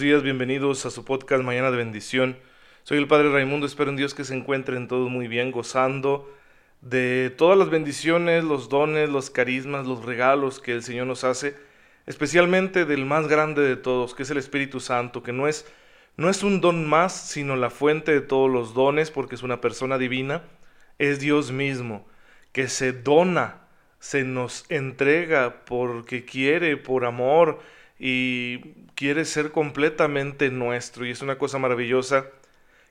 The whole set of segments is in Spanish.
buenos días, bienvenidos a su podcast Mañana de Bendición. Soy el Padre Raimundo, espero en Dios que se encuentren todos muy bien, gozando de todas las bendiciones, los dones, los carismas, los regalos que el Señor nos hace, especialmente del más grande de todos, que es el Espíritu Santo, que no es, no es un don más, sino la fuente de todos los dones, porque es una persona divina, es Dios mismo, que se dona, se nos entrega porque quiere, por amor, y quiere ser completamente nuestro. Y es una cosa maravillosa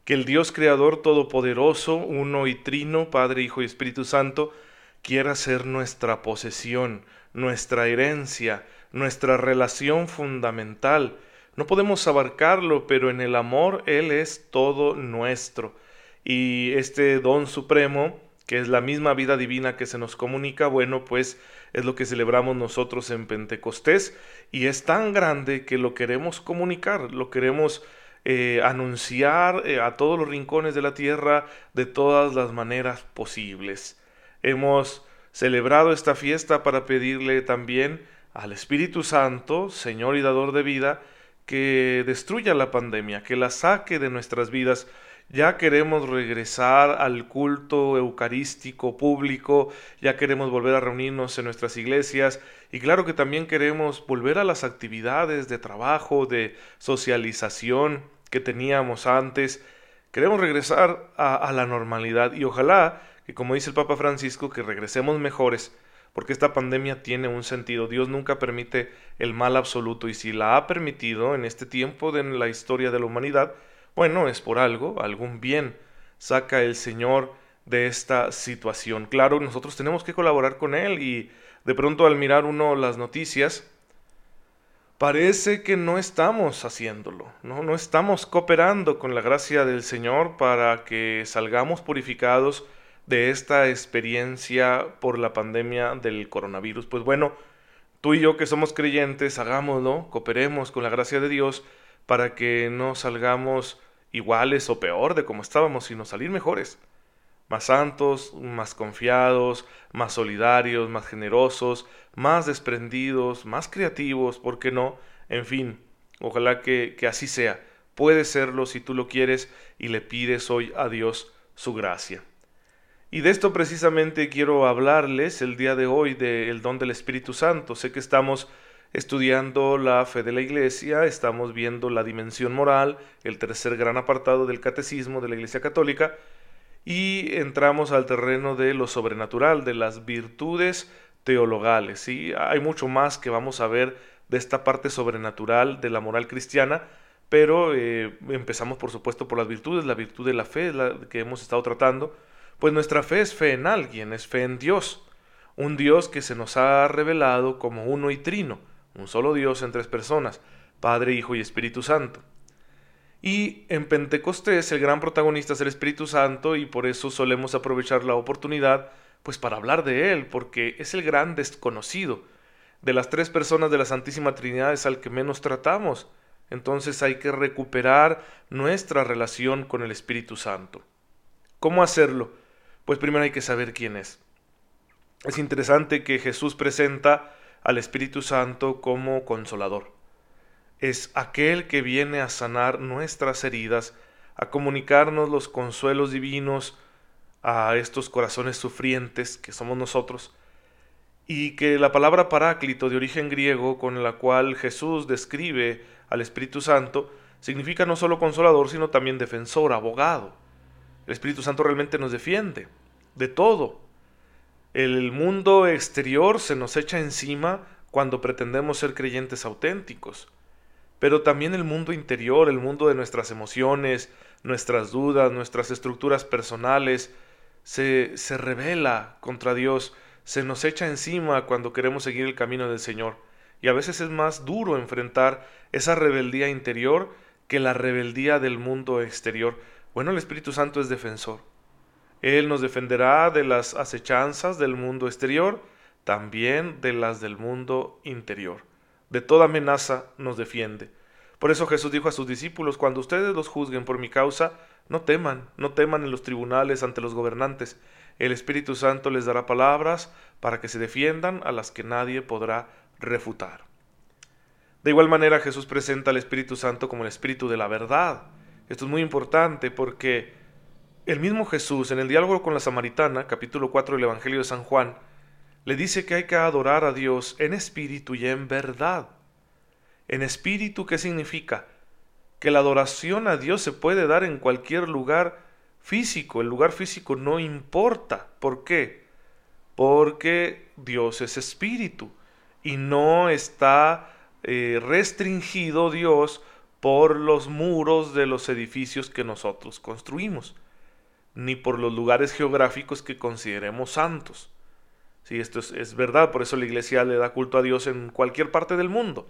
que el Dios Creador Todopoderoso, uno y trino, Padre, Hijo y Espíritu Santo, quiera ser nuestra posesión, nuestra herencia, nuestra relación fundamental. No podemos abarcarlo, pero en el amor Él es todo nuestro. Y este don supremo, que es la misma vida divina que se nos comunica, bueno, pues es lo que celebramos nosotros en Pentecostés y es tan grande que lo queremos comunicar, lo queremos eh, anunciar eh, a todos los rincones de la tierra de todas las maneras posibles. Hemos celebrado esta fiesta para pedirle también al Espíritu Santo, Señor y Dador de vida, que destruya la pandemia, que la saque de nuestras vidas, ya queremos regresar al culto eucarístico público, ya queremos volver a reunirnos en nuestras iglesias y claro que también queremos volver a las actividades de trabajo, de socialización que teníamos antes. Queremos regresar a, la normalidad y ojalá que como dice el Papa Francisco que regresemos mejores porque esta pandemia tiene un sentido. Dios nunca permite el mal absoluto y si la ha permitido en este tiempo de la historia de la humanidad, bueno, es por algo, algún bien saca el Señor de esta situación. Claro, nosotros tenemos que colaborar con Él y de pronto al mirar uno las noticias, parece que no estamos haciéndolo, ¿no? no estamos cooperando con la gracia del Señor para que salgamos purificados de esta experiencia por la pandemia del coronavirus. Pues bueno, tú y yo que somos creyentes, hagámoslo, cooperemos con la gracia de Dios para que no salgamos iguales o peor de como estábamos, sino salir mejores, más santos, más confiados, más solidarios, más generosos, más desprendidos, más creativos, ¿por qué no? En fin, ojalá que, que así sea. Puede serlo si tú lo quieres y le pides hoy a Dios su gracia. Y de esto precisamente quiero hablarles el día de hoy del don del Espíritu Santo. Sé que estamos estudiando la fe de la Iglesia, estamos viendo la dimensión moral, el tercer gran apartado del catecismo de la Iglesia Católica, y entramos al terreno de lo sobrenatural, de las virtudes teologales. ¿sí? Hay mucho más que vamos a ver de esta parte sobrenatural de la moral cristiana, pero eh, empezamos por supuesto por las virtudes, la virtud de la fe, la que hemos estado tratando, pues nuestra fe es fe en alguien, es fe en Dios, un Dios que se nos ha revelado como uno y trino, un solo Dios en tres personas, Padre, Hijo y Espíritu Santo. Y en Pentecostés el gran protagonista es el Espíritu Santo y por eso solemos aprovechar la oportunidad pues para hablar de él, porque es el gran desconocido. De las tres personas de la Santísima Trinidad es al que menos tratamos. Entonces hay que recuperar nuestra relación con el Espíritu Santo. ¿Cómo hacerlo? Pues primero hay que saber quién es. Es interesante que Jesús presenta al Espíritu Santo como consolador. Es aquel que viene a sanar nuestras heridas, a comunicarnos los consuelos divinos a estos corazones sufrientes que somos nosotros, y que la palabra paráclito de origen griego con la cual Jesús describe al Espíritu Santo significa no solo consolador, sino también defensor, abogado. El Espíritu Santo realmente nos defiende de todo, el mundo exterior se nos echa encima cuando pretendemos ser creyentes auténticos, pero también el mundo interior, el mundo de nuestras emociones, nuestras dudas, nuestras estructuras personales, se, se revela contra Dios, se nos echa encima cuando queremos seguir el camino del Señor. Y a veces es más duro enfrentar esa rebeldía interior que la rebeldía del mundo exterior. Bueno, el Espíritu Santo es defensor. Él nos defenderá de las acechanzas del mundo exterior, también de las del mundo interior. De toda amenaza nos defiende. Por eso Jesús dijo a sus discípulos, cuando ustedes los juzguen por mi causa, no teman, no teman en los tribunales ante los gobernantes. El Espíritu Santo les dará palabras para que se defiendan a las que nadie podrá refutar. De igual manera Jesús presenta al Espíritu Santo como el Espíritu de la verdad. Esto es muy importante porque el mismo Jesús en el diálogo con la samaritana, capítulo 4 del Evangelio de San Juan, le dice que hay que adorar a Dios en espíritu y en verdad. En espíritu, ¿qué significa? Que la adoración a Dios se puede dar en cualquier lugar físico. El lugar físico no importa. ¿Por qué? Porque Dios es espíritu y no está eh, restringido Dios por los muros de los edificios que nosotros construimos, ni por los lugares geográficos que consideremos santos. Sí, esto es, es, verdad, por eso la iglesia le da culto a Dios en cualquier parte del mundo.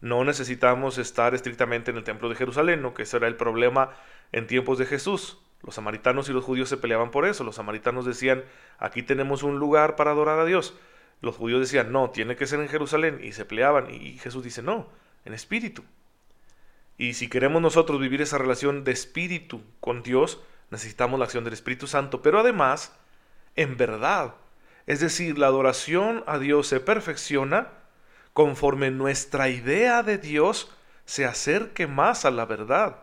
No necesitamos estar estrictamente en el templo de Jerusalén, ¿no? que ese era el problema en tiempos de Jesús. Los samaritanos y los judíos se peleaban por eso. Los samaritanos decían, aquí tenemos un lugar para adorar a Dios. Los judíos decían, no, tiene que ser en Jerusalén, y se peleaban, y Jesús dice, no, en espíritu. Y si queremos nosotros vivir esa relación de espíritu con Dios, necesitamos la acción del Espíritu Santo, pero además, en verdad. Es decir, la adoración a Dios se perfecciona conforme nuestra idea de Dios se acerque más a la verdad.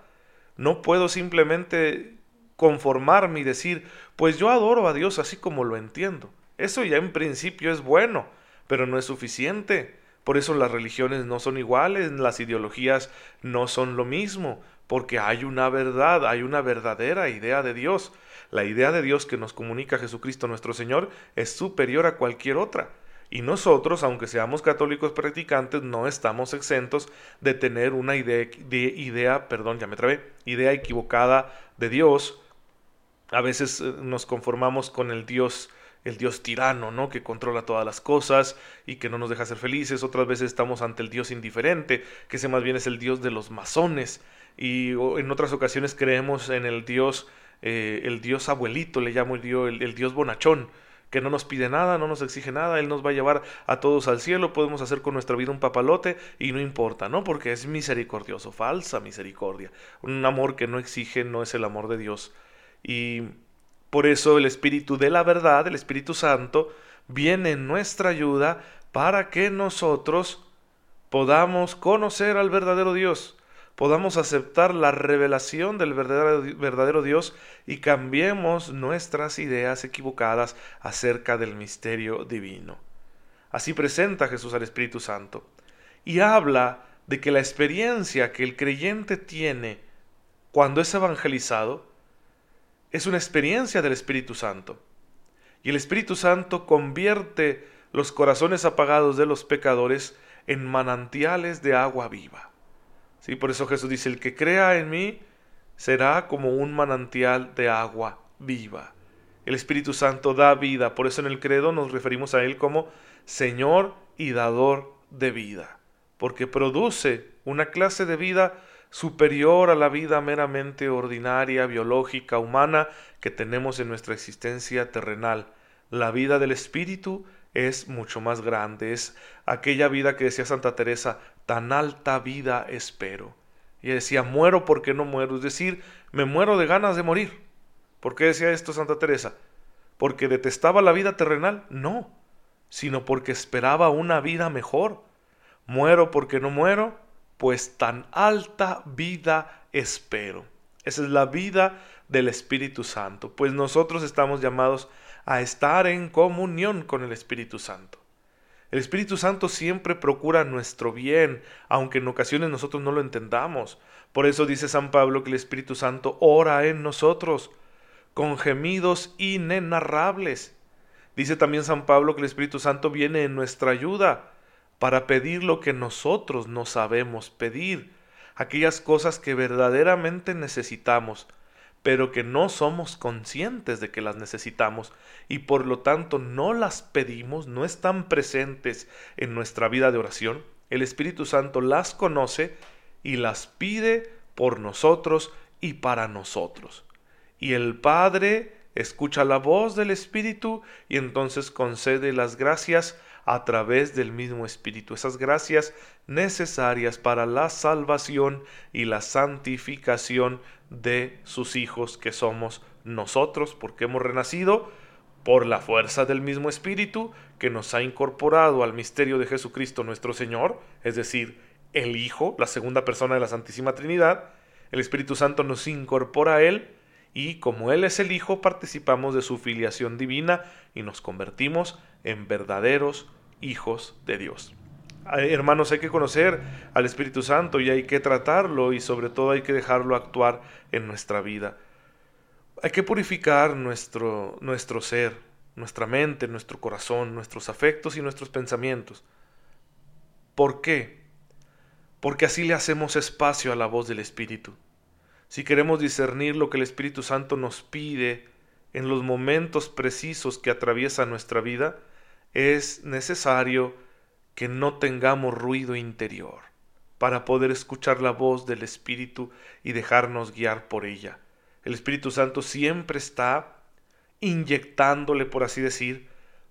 No puedo simplemente conformarme y decir, pues yo adoro a Dios así como lo entiendo. Eso ya en principio es bueno, pero no es suficiente. Por eso las religiones no son iguales, las ideologías no son lo mismo, porque hay una verdad, hay una verdadera idea de Dios. La idea de Dios que nos comunica Jesucristo nuestro Señor es superior a cualquier otra. Y nosotros, aunque seamos católicos practicantes, no estamos exentos de tener una idea, de idea, perdón, ya me trabé, idea equivocada de Dios. A veces eh, nos conformamos con el Dios el Dios tirano, ¿no? Que controla todas las cosas y que no nos deja ser felices. Otras veces estamos ante el Dios indiferente, que ese más bien es el Dios de los masones. Y en otras ocasiones creemos en el Dios, eh, el Dios abuelito, le llamo el Dios, el, Dios bonachón, que no nos pide nada, no nos exige nada, Él nos va a llevar a todos al cielo, podemos hacer con nuestra vida un papalote y no importa, ¿no? Porque es misericordioso, falsa misericordia. Un amor que no exige no es el amor de Dios. Y por eso el Espíritu de la verdad, el Espíritu Santo, viene en nuestra ayuda para que nosotros podamos conocer al verdadero Dios, podamos aceptar la revelación del verdadero, Dios y cambiemos nuestras ideas equivocadas acerca del misterio divino. Así presenta Jesús al Espíritu Santo y habla de que la experiencia que el creyente tiene cuando es evangelizado es una experiencia del Espíritu Santo. Y el Espíritu Santo convierte los corazones apagados de los pecadores en manantiales de agua viva. ¿Sí? Por eso Jesús dice, el que crea en mí será como un manantial de agua viva. El Espíritu Santo da vida, por eso en el credo nos referimos a Él como Señor y dador de vida, porque produce una clase de vida superior a la vida meramente ordinaria, biológica, humana que tenemos en nuestra existencia terrenal. La vida del Espíritu es mucho más grande, es aquella vida que decía Santa Teresa, tan alta vida espero. Y decía, muero porque no muero, es decir, me muero de ganas de morir. ¿Por qué decía esto Santa Teresa? ¿Porque detestaba la vida terrenal? No, sino porque esperaba una vida mejor. Muero porque no muero, pues tan alta vida espero. Esa es la vida del Espíritu Santo, pues nosotros estamos llamados a estar en comunión con el Espíritu Santo. El Espíritu Santo siempre procura nuestro bien, aunque en ocasiones nosotros no lo entendamos. Por eso dice San Pablo que el Espíritu Santo ora en nosotros con gemidos inenarrables. Dice también San Pablo que el Espíritu Santo viene en nuestra ayuda para pedir lo que nosotros no sabemos pedir, aquellas cosas que verdaderamente necesitamos, pero que no somos conscientes de que las necesitamos y por lo tanto no las pedimos, no están presentes en nuestra vida de oración, el Espíritu Santo las conoce y las pide por nosotros y para nosotros. Y el Padre escucha la voz del Espíritu y entonces concede las gracias a través del mismo Espíritu, esas gracias necesarias para la salvación y la santificación de sus hijos que somos nosotros, porque hemos renacido por la fuerza del mismo Espíritu que nos ha incorporado al misterio de Jesucristo nuestro Señor, es decir, el Hijo, la segunda persona de la Santísima Trinidad. El Espíritu Santo nos incorpora a Él y como Él es el Hijo, participamos de su filiación divina y nos convertimos en verdaderos hijos de Dios. Hermanos, hay que conocer al Espíritu Santo y hay que tratarlo y sobre todo hay que dejarlo actuar en nuestra vida. Hay que purificar nuestro, nuestro ser, nuestra mente, nuestro corazón, nuestros afectos y nuestros pensamientos. ¿Por qué? Porque así le hacemos espacio a la voz del Espíritu. Si queremos discernir lo que el Espíritu Santo nos pide en los momentos precisos que atraviesa nuestra vida, es necesario que no tengamos ruido interior para poder escuchar la voz del Espíritu y dejarnos guiar por ella. El Espíritu Santo siempre está inyectándole, por así decir,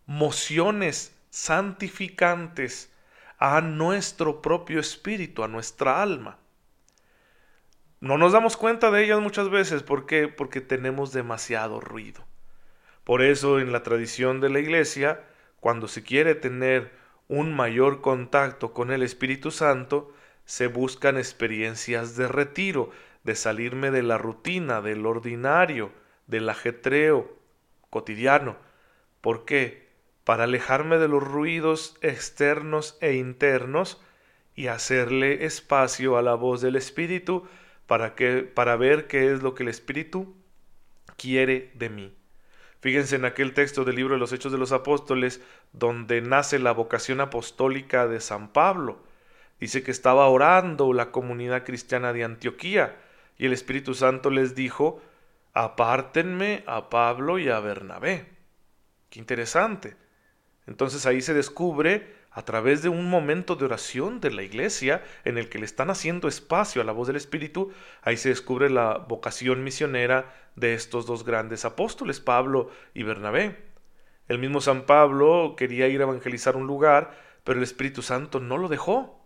mociones santificantes a nuestro propio espíritu, a nuestra alma. No nos damos cuenta de ellas muchas veces, ¿por qué? Porque tenemos demasiado ruido. Por eso en la tradición de la iglesia, cuando se quiere tener un mayor contacto con el Espíritu Santo, se buscan experiencias de retiro, de salirme de la rutina, del ordinario, del ajetreo cotidiano. ¿Por qué? Para alejarme de los ruidos externos e internos y hacerle espacio a la voz del Espíritu para, que, para ver qué es lo que el Espíritu quiere de mí. Fíjense en aquel texto del libro de los Hechos de los Apóstoles, donde nace la vocación apostólica de San Pablo. Dice que estaba orando la comunidad cristiana de Antioquía y el Espíritu Santo les dijo, apártenme a Pablo y a Bernabé. Qué interesante. Entonces ahí se descubre a través de un momento de oración de la iglesia en el que le están haciendo espacio a la voz del Espíritu, ahí se descubre la vocación misionera de estos dos grandes apóstoles, Pablo y Bernabé. El mismo San Pablo quería ir a evangelizar un lugar, pero el Espíritu Santo no lo dejó,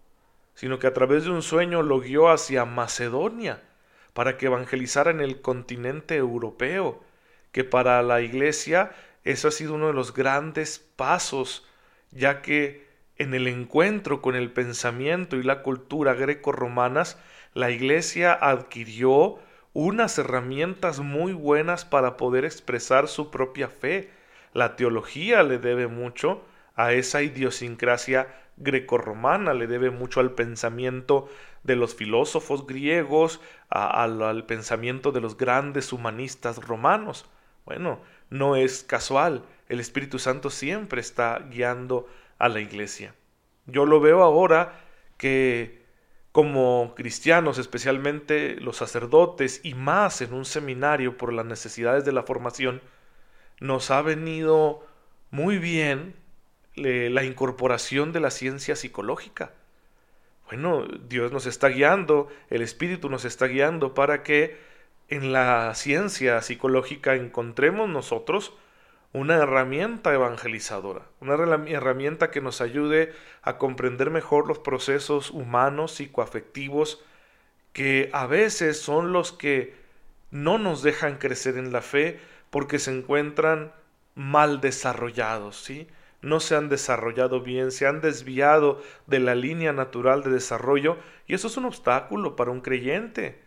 sino que a través de un sueño lo guió hacia Macedonia, para que evangelizara en el continente europeo, que para la iglesia eso ha sido uno de los grandes pasos, ya que en el encuentro con el pensamiento y la cultura greco-romanas, la iglesia adquirió unas herramientas muy buenas para poder expresar su propia fe. La teología le debe mucho a esa idiosincrasia grecorromana, le debe mucho al pensamiento de los filósofos griegos, al pensamiento de los grandes humanistas romanos. Bueno, no es casual, el Espíritu Santo siempre está guiando a la iglesia. Yo lo veo ahora que como cristianos, especialmente los sacerdotes y más en un seminario por las necesidades de la formación, nos ha venido muy bien la incorporación de la ciencia psicológica. Bueno, Dios nos está guiando, el Espíritu nos está guiando para que en la ciencia psicológica encontremos nosotros una herramienta evangelizadora, una herramienta que nos ayude a comprender mejor los procesos humanos, psicoafectivos, que a veces son los que no nos dejan crecer en la fe porque se encuentran mal desarrollados, ¿sí? No se han desarrollado bien, se han desviado de la línea natural de desarrollo y eso es un obstáculo para un creyente.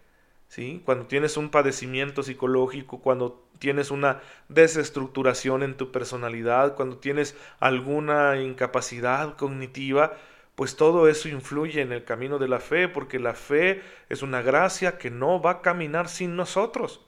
¿sí? Cuando tienes un padecimiento psicológico, cuando tienes una desestructuración en tu personalidad, cuando tienes alguna incapacidad cognitiva, pues todo eso influye en el camino de la fe, porque la fe es una gracia que no va a caminar sin nosotros.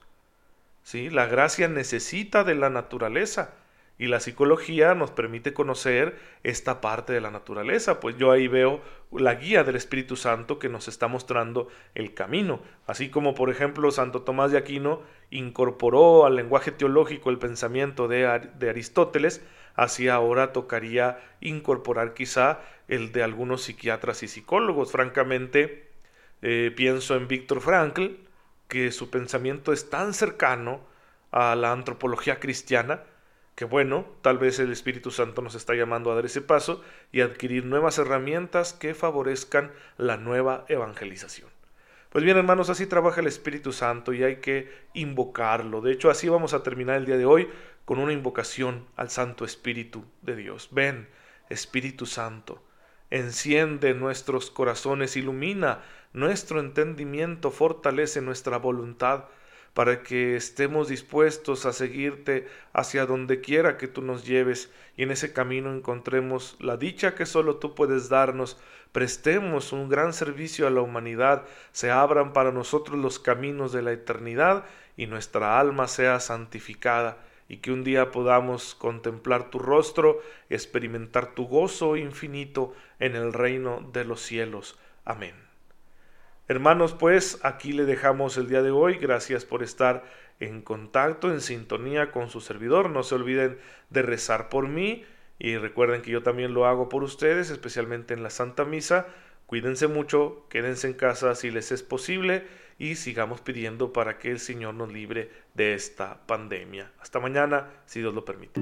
¿Sí? La gracia necesita de la naturaleza. Y la psicología nos permite conocer esta parte de la naturaleza, pues yo ahí veo la guía del Espíritu Santo que nos está mostrando el camino. Así como, por ejemplo, Santo Tomás de Aquino incorporó al lenguaje teológico el pensamiento de, Aristóteles, así ahora tocaría incorporar quizá el de algunos psiquiatras y psicólogos. Francamente, eh, pienso en Víctor Frankl, que su pensamiento es tan cercano a la antropología cristiana, que bueno, tal vez el Espíritu Santo nos está llamando a dar ese paso y adquirir nuevas herramientas que favorezcan la nueva evangelización. Pues bien, hermanos, así trabaja el Espíritu Santo y hay que invocarlo. De hecho, así vamos a terminar el día de hoy con una invocación al Santo Espíritu de Dios. Ven, Espíritu Santo, enciende nuestros corazones, ilumina nuestro entendimiento, fortalece nuestra voluntad para que estemos dispuestos a seguirte hacia donde quiera que tú nos lleves y en ese camino encontremos la dicha que solo tú puedes darnos, prestemos un gran servicio a la humanidad, se abran para nosotros los caminos de la eternidad y nuestra alma sea santificada y que un día podamos contemplar tu rostro, experimentar tu gozo infinito en el reino de los cielos. Amén. Hermanos, pues aquí le dejamos el día de hoy. Gracias por estar en contacto, en sintonía con su servidor. No se olviden de rezar por mí y recuerden que yo también lo hago por ustedes, especialmente en la Santa Misa. Cuídense mucho, quédense en casa si les es posible y sigamos pidiendo para que el Señor nos libre de esta pandemia. Hasta mañana, si Dios lo permite.